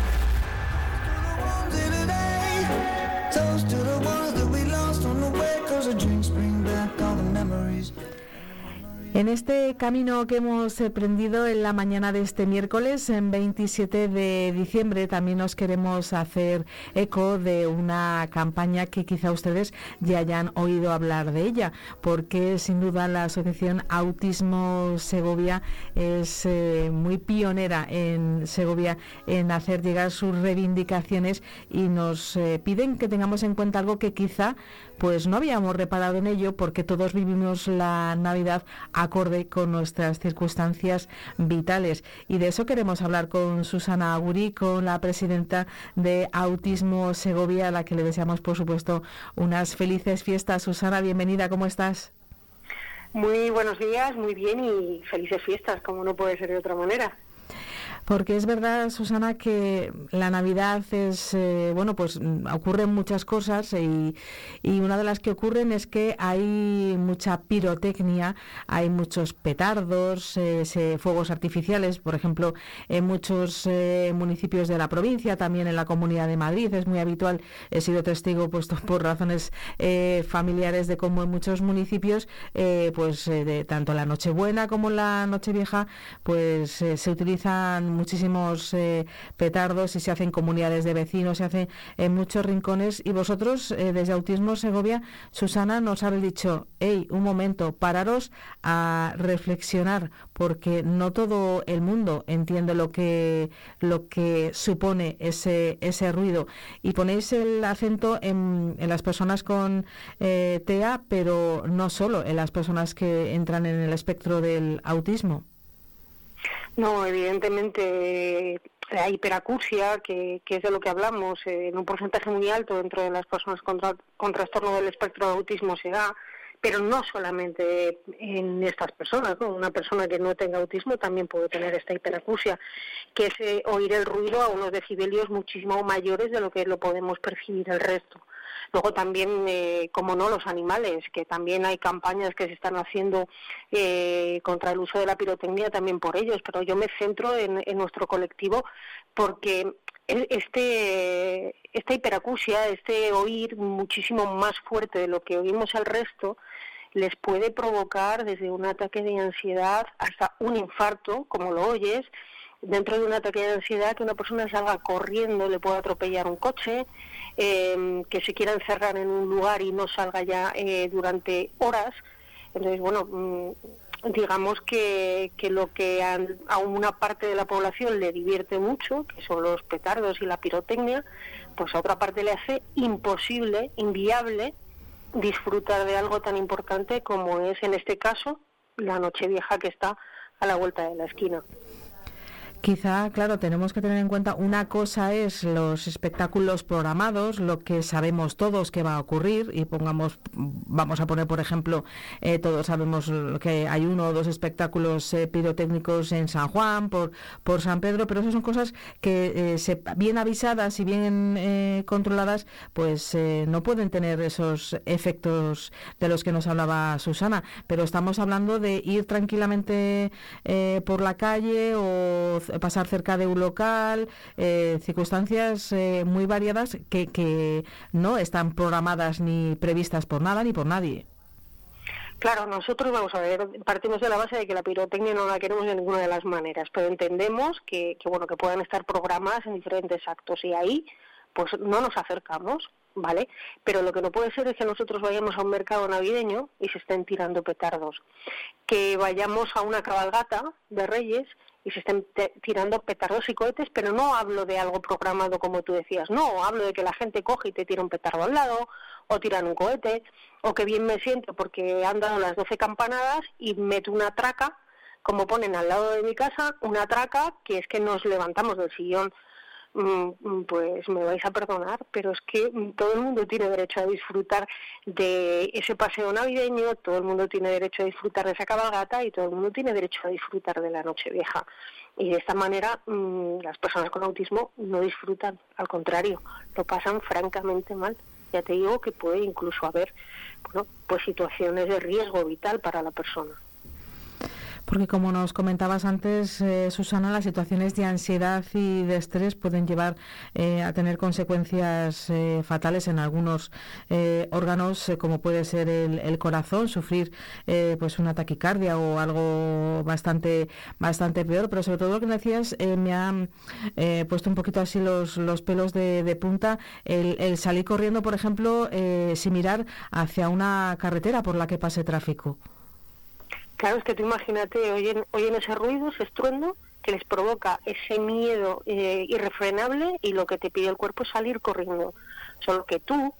En este camino que hemos emprendido en la mañana de este miércoles, en 27 de diciembre, también nos queremos hacer eco de una campaña que quizá ustedes ya hayan oído hablar de ella, porque sin duda la Asociación Autismo Segovia es eh, muy pionera en Segovia en hacer llegar sus reivindicaciones y nos eh, piden que tengamos en cuenta algo que quizá pues no habíamos reparado en ello porque todos vivimos la Navidad acorde con nuestras circunstancias vitales. Y de eso queremos hablar con Susana Aguri, con la presidenta de Autismo Segovia, a la que le deseamos, por supuesto, unas felices fiestas. Susana, bienvenida, ¿cómo estás? Muy buenos días, muy bien y felices fiestas, como no puede ser de otra manera. Porque es verdad, Susana, que la Navidad es, eh, bueno, pues ocurren muchas cosas y, y, una de las que ocurren es que hay mucha pirotecnia, hay muchos petardos, eh, fuegos artificiales, por ejemplo, en muchos eh, municipios de la provincia, también en la Comunidad de Madrid, es muy habitual, he sido testigo puesto por razones familiares de cómo en muchos municipios, pues de tanto la Nochebuena como la Nochevieja, pues se utilizan muchísimos eh, petardos y se hacen comunidades de vecinos, se hacen en muchos rincones. Y vosotros, eh, desde Autismo Segovia, Susana, nos habéis dicho, hey, un momento, pararos a reflexionar, porque no todo el mundo entiende lo que, lo que supone ese, ese ruido. Y ponéis el acento en, en las personas con eh, TEA, pero no solo en las personas que entran en el espectro del autismo. No, evidentemente la hiperacusia, que, que, es de lo que hablamos, eh, en un porcentaje muy alto dentro de las personas con, con trastorno del espectro de autismo se da, pero no solamente en estas personas, ¿no? una persona que no tenga autismo también puede tener esta hiperacusia, que es eh, oír el ruido a unos decibelios muchísimo mayores de lo que lo podemos percibir el resto. Luego también, eh, como no, los animales, que también hay campañas que se están haciendo eh, contra el uso de la pirotecnia también por ellos, pero yo me centro en, nuestro colectivo porque este, esta hiperacusia, este oír muchísimo más fuerte de lo que oímos al resto, les puede provocar desde un ataque de ansiedad hasta un infarto, como lo oyes, dentro de un ataque de ansiedad que una persona salga corriendo, le pueda atropellar un coche, eh, que se quiera encerrar en un lugar y no salga ya eh, durante horas. Entonces, bueno, digamos que, que lo que a, una parte de la población le divierte mucho, que son los petardos y la pirotecnia, pues a otra parte le hace imposible, inviable, disfrutar de algo tan importante como es en este caso la noche vieja que está a la vuelta de la esquina. Quizá, claro, tenemos que tener en cuenta una cosa es los espectáculos programados, lo que sabemos todos que va a ocurrir y pongamos, vamos a poner por ejemplo, eh, todos sabemos que hay uno o dos espectáculos eh, pirotécnicos en San Juan, por, por San Pedro, pero esas son cosas que eh, bien avisadas y bien controladas, pues no pueden tener esos efectos de los que nos hablaba Susana, pero estamos hablando de ir tranquilamente por la calle o pasar cerca de un local, eh, circunstancias eh, muy variadas que, que no están programadas ni previstas por nada ni por nadie. Claro, nosotros vamos a ver, partimos de la base de que la pirotecnia no la queremos de ninguna de las maneras, pero entendemos que, que bueno que puedan estar programadas en diferentes actos y ahí pues no nos acercamos, ¿vale? Pero lo que no puede ser es que nosotros vayamos a un mercado navideño y se estén tirando petardos, que vayamos a una cabalgata de Reyes y se estén tirando petardos y cohetes, pero no hablo de algo programado como tú decías, no, hablo de que la gente coge y te tira un petardo al lado, o tiran un cohete, o que bien me siento porque han dado las 12 campanadas y meto una traca, como ponen al lado de mi casa, una traca que es que nos levantamos del sillón pues me vais a perdonar, pero es que todo el mundo tiene derecho a disfrutar de ese paseo navideño, todo el mundo tiene derecho a disfrutar de esa cabalgata y todo el mundo tiene derecho a disfrutar de la noche vieja. Y de esta manera mm, las personas con autismo no disfrutan, al contrario, lo pasan francamente mal. Ya te digo que puede incluso haber bueno, pues situaciones de riesgo vital para la persona porque como nos comentabas antes, eh, Susana, las situaciones de ansiedad y de estrés pueden llevar eh, a tener consecuencias eh, fatales en algunos órganos, como puede ser el, corazón, sufrir pues una taquicardia o algo bastante bastante peor. Pero sobre todo lo que decías me ha puesto un poquito así los, los pelos de, punta el, el, salir corriendo, por ejemplo, sin mirar hacia una carretera por la que pase tráfico. Claro, es que tú imagínate, oyen, oyen ese ruido, ese estruendo, que les provoca ese miedo eh, irrefrenable y lo que te pide el cuerpo es salir corriendo. Solo que tú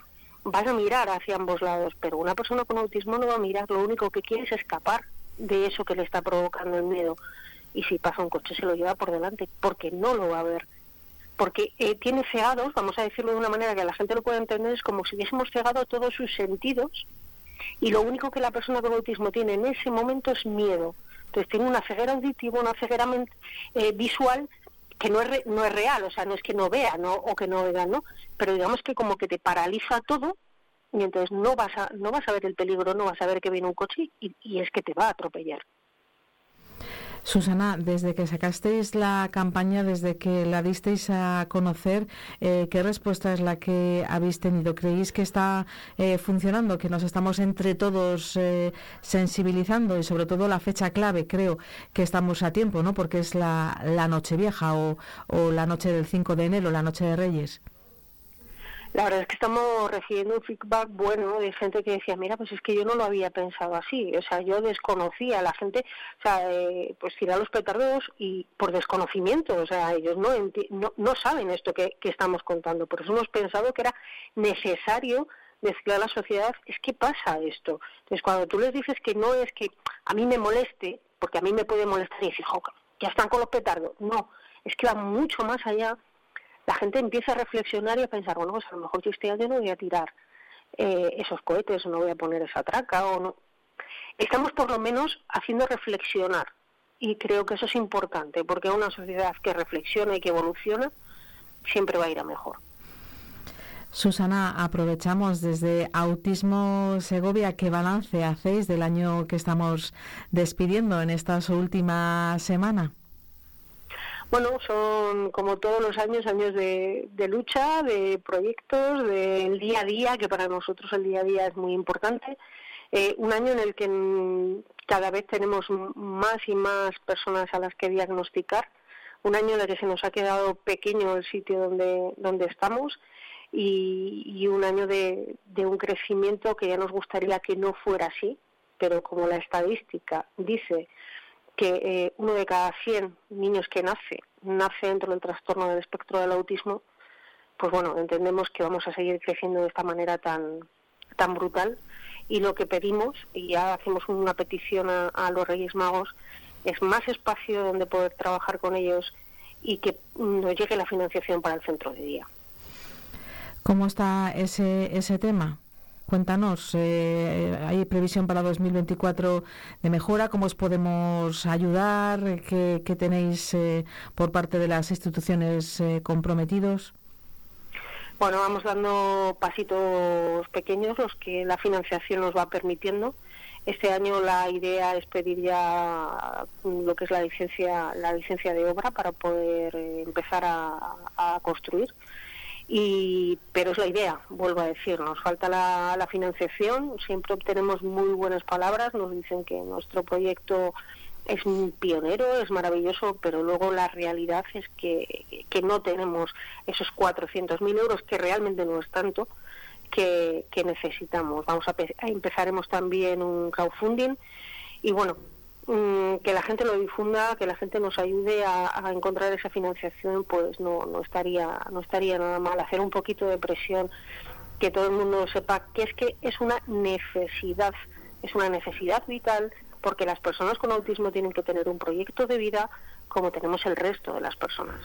vas a mirar hacia ambos lados, pero una persona con autismo no va a mirar, lo único que quiere es escapar de eso que le está provocando el miedo. Y si pasa un coche se lo lleva por delante, porque no lo va a ver. Porque eh, tiene cegados, vamos a decirlo de una manera que la gente lo pueda entender, es como si hubiésemos cegado todos sus sentidos y lo único que la persona con autismo tiene en ese momento es miedo. Entonces tiene una ceguera auditiva, una ceguera eh, visual que no es, no es real, o sea, no es que no vea ¿no? o que no vea, ¿no? Pero digamos que como que te paraliza todo y entonces no vas a, no vas a ver el peligro, no vas a ver que viene un coche y es que te va a atropellar. Susana, desde que sacasteis la campaña, desde que la disteis a conocer, eh, ¿qué respuesta es la que habéis tenido? ¿Creéis que está eh, funcionando, que nos estamos entre todos eh, sensibilizando y sobre todo la fecha clave, creo que estamos a tiempo, ¿no? Porque es la, la noche vieja o, o la noche del 5 de enero, la noche de Reyes. La verdad es que estamos recibiendo un feedback bueno de gente que decía, mira, pues es que yo no lo había pensado así, o sea, yo desconocía, la gente, o sea, eh, pues tira los petardos y por desconocimiento, o sea, ellos no, no, no saben esto que, que estamos contando, por eso hemos pensado que era necesario decirle a la sociedad, es que pasa esto. Entonces, cuando tú les dices que no es que a mí me moleste, porque a mí me puede molestar y decir, ya están con los petardos, no, es que va mucho más allá la gente empieza a reflexionar y a pensar, bueno, pues a lo mejor yo este año no voy a tirar eh, esos cohetes, no voy a poner esa traca, o no. Estamos por lo menos haciendo reflexionar y creo que eso es importante porque una sociedad que reflexiona y que evoluciona siempre va a ir a mejor. Susana, aprovechamos desde Autismo Segovia, ¿qué balance hacéis del año que estamos despidiendo en esta última semana? Bueno, son como todos los años, años de, lucha, de proyectos, del día a día, que para nosotros el día a día es muy importante. Eh, un año en el que cada vez tenemos más y más personas a las que diagnosticar. Un año en el que se nos ha quedado pequeño el sitio donde, donde estamos y, un año de, de un crecimiento que ya nos gustaría que no fuera así, pero como la estadística dice que eh, uno de cada 100 niños que nace nace dentro del trastorno del espectro del autismo, pues bueno, entendemos que vamos a seguir creciendo de esta manera tan, tan brutal y lo que pedimos, y ya hacemos una petición a, los Reyes Magos, es más espacio donde poder trabajar con ellos y que nos llegue la financiación para el centro de día. ¿Cómo está ese, ese tema? Cuéntanos, eh, ¿hay previsión para 2024 de mejora? ¿Cómo os podemos ayudar? ¿Qué, tenéis eh, por parte de las instituciones eh, comprometidos? Bueno, vamos dando pasitos pequeños, los que la financiación nos va permitiendo. Este año la idea es pedir ya lo que es la licencia, la licencia de obra para poder empezar a construir y pero es la idea vuelvo a decir nos falta la, financiación siempre obtenemos muy buenas palabras nos dicen que nuestro proyecto es pionero es maravilloso pero luego la realidad es que, que no tenemos esos 400.000 euros que realmente no es tanto que, que necesitamos. Vamos a empezaremos también un crowdfunding y bueno Mm, que la gente lo difunda, que la gente nos ayude a, encontrar esa financiación, pues no, no estaría no estaría nada mal hacer un poquito de presión, que todo el mundo sepa que es que es una necesidad, es una necesidad vital, porque las personas con autismo tienen que tener un proyecto de vida como tenemos el resto de las personas.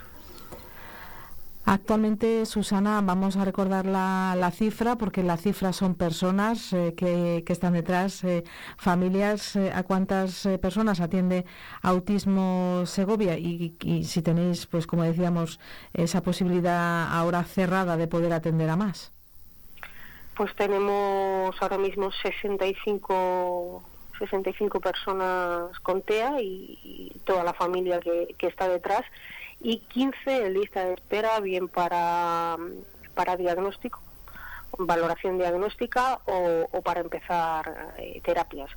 Actualmente, Susana, vamos a recordar la, cifra, porque la cifra son personas eh, que, están detrás, eh, familias. Eh, ¿A cuántas personas atiende Autismo Segovia? Y, si tenéis, pues como decíamos, esa posibilidad ahora cerrada de poder atender a más. Pues tenemos ahora mismo 65 65 personas con TEA y, toda la familia que, que está detrás y 15 en lista de espera, bien para, para diagnóstico, valoración diagnóstica o, para empezar eh, terapias.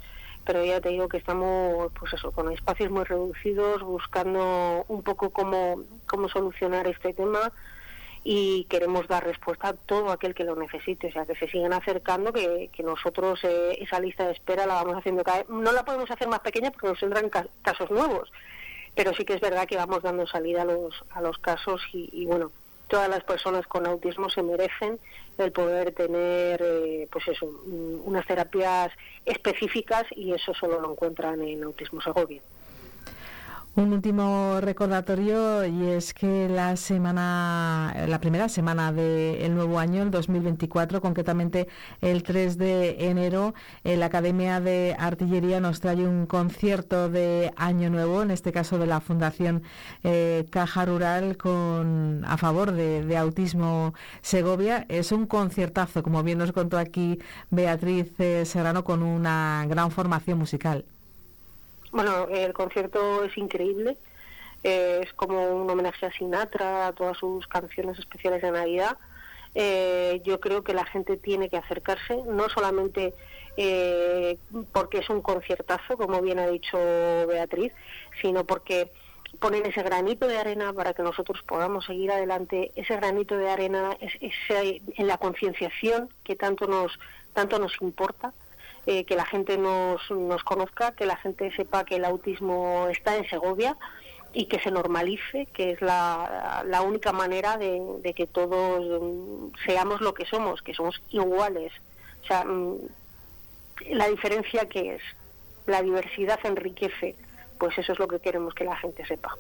Pero ya te digo que estamos, pues eso, con espacios muy reducidos, buscando un poco cómo, cómo solucionar este tema y queremos dar respuesta a todo aquel que lo necesite, o sea, que se sigan acercando, que, que nosotros eh, esa lista de espera la vamos haciendo cada vez, no la podemos hacer más pequeña porque nos tendrán casos nuevos, pero sí que es verdad que vamos dando salida a los, a los casos y, bueno, todas las personas con autismo se merecen el poder tener eh, pues eso, unas terapias específicas y eso solo lo encuentran en Autismo Segovia. Un último recordatorio y es que la semana, la primera semana del nuevo año, el 2024, concretamente el 3 de enero, la Academia de Artillería nos trae un concierto de Año Nuevo, en este caso de la Fundación eh, Caja Rural con a favor de, Autismo Segovia. Es un conciertazo, como bien nos contó aquí Beatriz eh, Serrano, con una gran formación musical. Bueno, el concierto es increíble. Eh, es como un homenaje a Sinatra, a todas sus canciones especiales de Navidad. Eh, yo creo que la gente tiene que acercarse, no solamente eh, porque es un conciertazo, como bien ha dicho Beatriz, sino porque ponen ese granito de arena para que nosotros podamos seguir adelante. Ese granito de arena es, en la concienciación que tanto nos tanto nos importa eh, que la gente nos, nos conozca, que la gente sepa que el autismo está en Segovia y que se normalice, que es la, única manera de, de, que todos mm, seamos lo que somos, que somos iguales. O sea, mm, la diferencia que es, la diversidad enriquece, pues eso es lo que queremos que la gente sepa.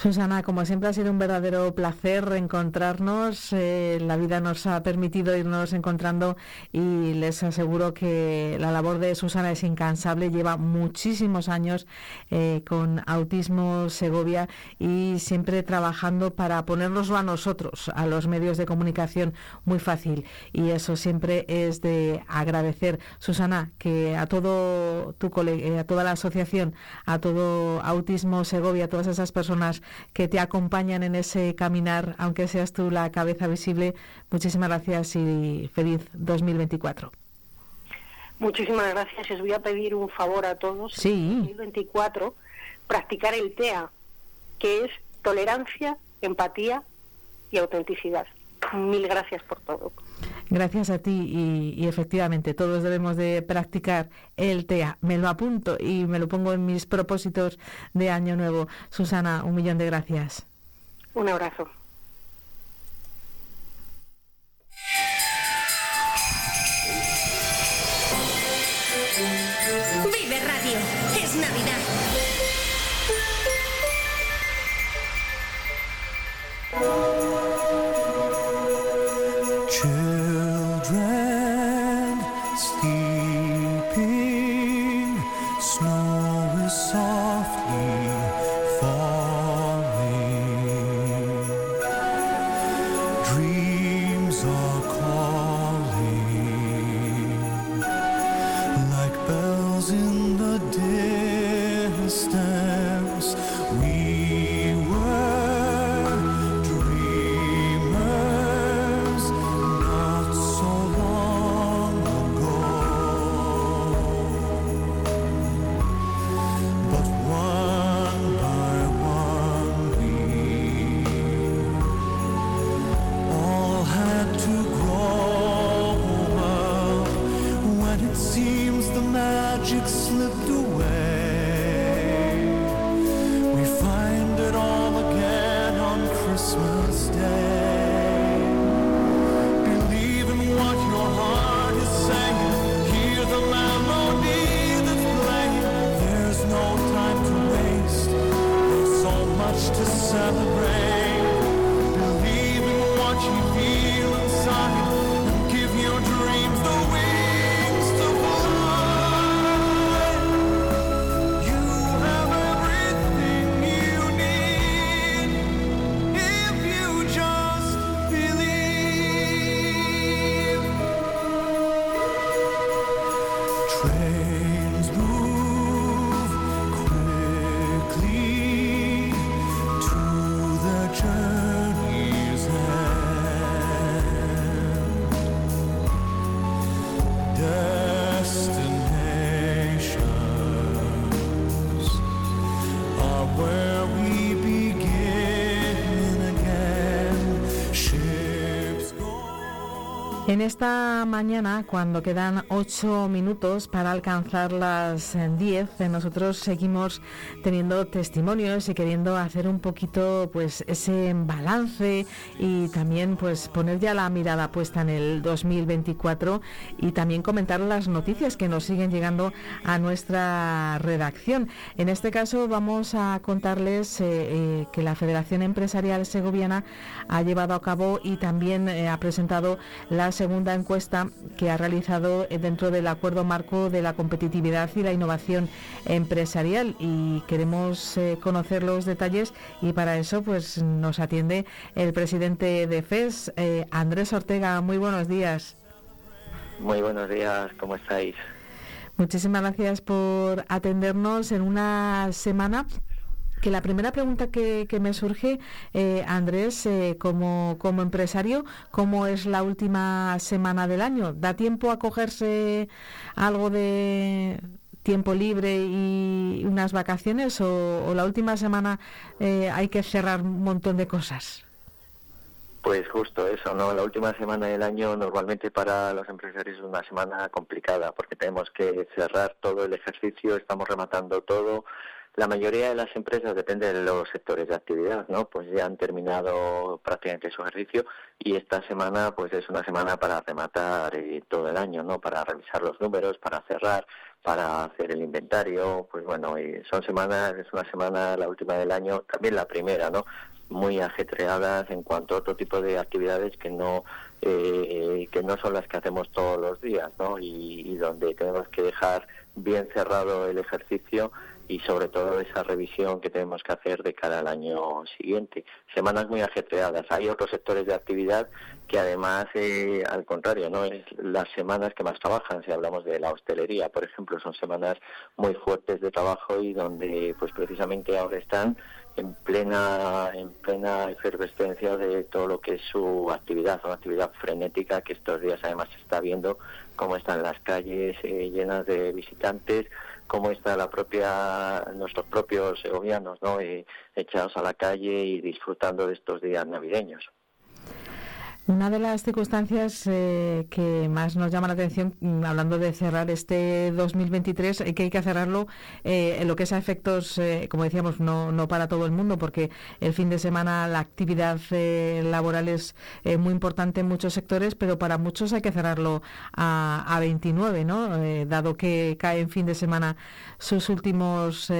Susana, como siempre ha sido un verdadero placer reencontrarnos. Eh, la vida nos ha permitido irnos encontrando y les aseguro que la labor de Susana es incansable. Lleva muchísimos años eh, con Autismo Segovia y siempre trabajando para ponernoslo a nosotros, a los medios de comunicación, muy fácil. Y eso siempre es de agradecer. Susana, que a todo tu eh, a toda la asociación, a todo Autismo Segovia, a todas esas personas que te acompañan en ese caminar, aunque seas tú la cabeza visible. Muchísimas gracias y feliz 2024. Muchísimas gracias. os voy a pedir un favor a todos. Sí. En 2024, practicar el TEA, que es tolerancia, empatía y autenticidad. Mil gracias por todo. Gracias a ti y, efectivamente todos debemos de practicar el TEA. Me lo apunto y me lo pongo en mis propósitos de año nuevo. Susana, un millón de gracias. Un abrazo. Vive Radio. Es Navidad. En esta mañana, cuando quedan ocho minutos para alcanzar las diez, nosotros seguimos teniendo testimonios y queriendo hacer un poquito, pues, ese balance y también, pues, poner ya la mirada puesta en el 2024 y también comentar las noticias que nos siguen llegando a nuestra redacción. En este caso, vamos a contarles eh, eh, que la Federación Empresarial Segoviana ha llevado a cabo y también eh, ha presentado las segunda encuesta que ha realizado dentro del acuerdo marco de la competitividad y la innovación empresarial y queremos eh, conocer los detalles y para eso pues nos atiende el presidente de FES, eh, Andrés Ortega. Muy buenos días. Muy buenos días, ¿cómo estáis? Muchísimas gracias por atendernos en una semana que la primera pregunta que, me surge, eh, Andrés, eh, como, como empresario, ¿cómo es la última semana del año? ¿Da tiempo a cogerse algo de tiempo libre y unas vacaciones o, la última semana eh, hay que cerrar un montón de cosas? Pues justo eso, ¿no? La última semana del año normalmente para los empresarios es una semana complicada porque tenemos que cerrar todo el ejercicio, estamos rematando todo, la mayoría de las empresas, depende de los sectores de actividad, ¿no? Pues ya han terminado prácticamente su ejercicio y esta semana pues es una semana para rematar todo el año, ¿no? Para revisar los números, para cerrar, para hacer el inventario, pues bueno, y son semanas, es una semana la última del año, también la primera, ¿no? Muy ajetreadas en cuanto a otro tipo de actividades que no eh, que no son las que hacemos todos los días, ¿no? y donde tenemos que dejar bien cerrado el ejercicio y sobre todo esa revisión que tenemos que hacer de cara al año siguiente. Semanas muy ajetreadas. Hay otros sectores de actividad que además, eh, al contrario, no es las semanas que más trabajan. Si hablamos de la hostelería, por ejemplo, son semanas muy fuertes de trabajo y donde, pues precisamente ahora están en plena en plena efervescencia de todo lo que es su actividad, una actividad frenética que estos días además se está viendo cómo están las calles eh, llenas de visitantes, cómo está la propia nuestros propios segovianos, ¿no? echados a la calle y disfrutando de estos días navideños. Una de las circunstancias eh, que más nos llama la atención, mm, hablando de cerrar este 2023, es que hay que cerrarlo eh, en lo que es a efectos, eh, como decíamos, no, no para todo el mundo, porque el fin de semana la actividad laboral es muy importante en muchos sectores, pero para muchos hay que cerrarlo a, a 29, ¿no? dado que cae en fin de semana sus últimos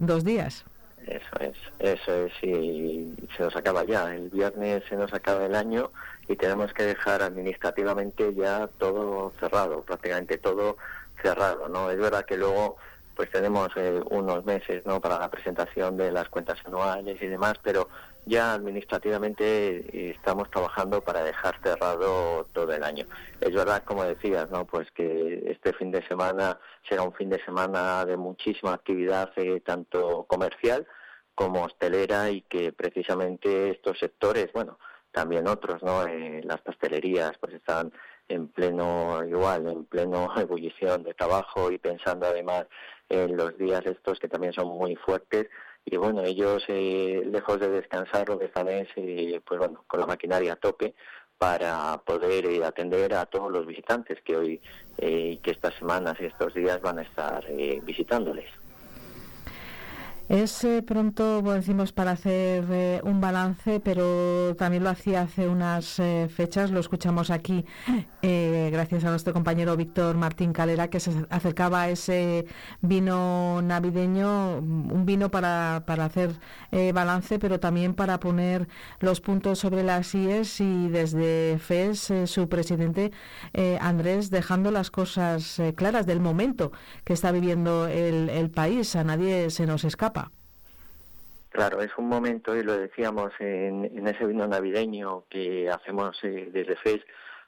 dos días. Eso es, eso es, y se nos acaba ya. El viernes se nos acaba el año y tenemos que dejar administrativamente ya todo cerrado, prácticamente todo cerrado, ¿no? Es verdad que luego pues tenemos eh, unos meses, ¿no? Para la presentación de las cuentas anuales y demás, pero ya administrativamente eh, estamos trabajando para dejar cerrado todo el año. Es verdad, como decías, ¿no? Pues que este fin de semana será un fin de semana de muchísima actividad, eh, tanto comercial como hostelera, y que precisamente estos sectores, bueno, también otros, ¿no? Eh, las pastelerías pues están en pleno igual, en pleno ebullición de trabajo y pensando además en los días estos que también son muy fuertes y bueno, ellos eh, lejos de descansar lo que están es eh, pues bueno, con la maquinaria a tope para poder eh, atender a todos los visitantes que hoy y que estas semanas y estos días van a estar visitándoles. Es eh, pronto, decimos, para hacer eh, un balance, pero también lo hacía hace unas eh, fechas, lo escuchamos aquí, gracias a nuestro compañero Víctor Martín Calera, que se acercaba a ese vino navideño, un vino para, hacer balance, pero también para poner los puntos sobre las IES y desde FES, su presidente Andrés, dejando las cosas claras del momento que está viviendo el país. A nadie se nos escapa. Claro, es un momento, y lo decíamos en, ese vino navideño que hacemos eh, desde FES,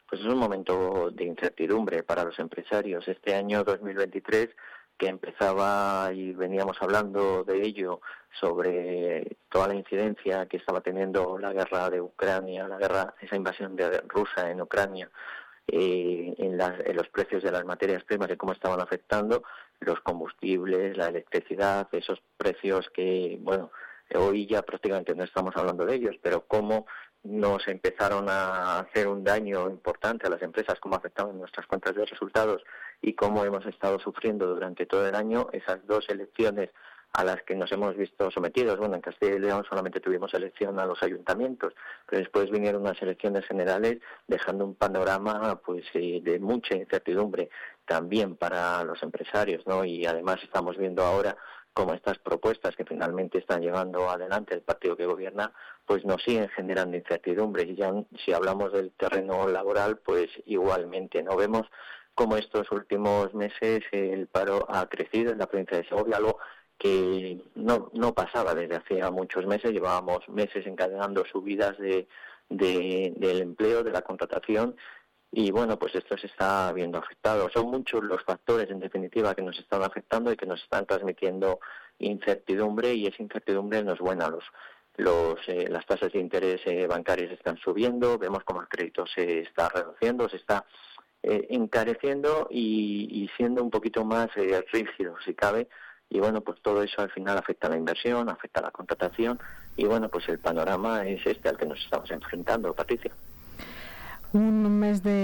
pues es un momento de incertidumbre para los empresarios. Este año 2023, que empezaba y veníamos hablando de ello, sobre toda la incidencia que estaba teniendo la guerra de Ucrania, la guerra, esa invasión de rusa en Ucrania, eh, en, en, los precios de las materias primas y cómo estaban afectando los combustibles, la electricidad, esos precios que, bueno, Hoy ya prácticamente no estamos hablando de ellos, pero cómo nos empezaron a hacer un daño importante a las empresas, cómo afectaban nuestras cuentas de resultados y cómo hemos estado sufriendo durante todo el año esas dos elecciones a las que nos hemos visto sometidos. Bueno, en Castilla y León solamente tuvimos elección a los ayuntamientos, pero después vinieron unas elecciones generales dejando un panorama pues eh, de mucha incertidumbre también para los empresarios, ¿no? Y además estamos viendo ahora como estas propuestas que finalmente están llevando adelante el partido que gobierna, pues nos siguen generando incertidumbre. Y ya si hablamos del terreno laboral, pues igualmente no vemos como estos últimos meses el paro ha crecido en la provincia de Segovia, algo que no, no pasaba desde hacía muchos meses, llevábamos meses encadenando subidas de, del empleo, de la contratación y bueno, pues esto se está viendo afectado. Son muchos los factores, en definitiva, que nos están afectando y que nos están transmitiendo incertidumbre y esa incertidumbre no es buena. Los, los, eh, las tasas de interés eh, bancarias están subiendo, vemos como el crédito se está reduciendo, se está eh, encareciendo y, siendo un poquito más rígido, si cabe. Y bueno, pues todo eso al final afecta a la inversión, afecta a la contratación y bueno, pues el panorama es este al que nos estamos enfrentando, Patricia un mes de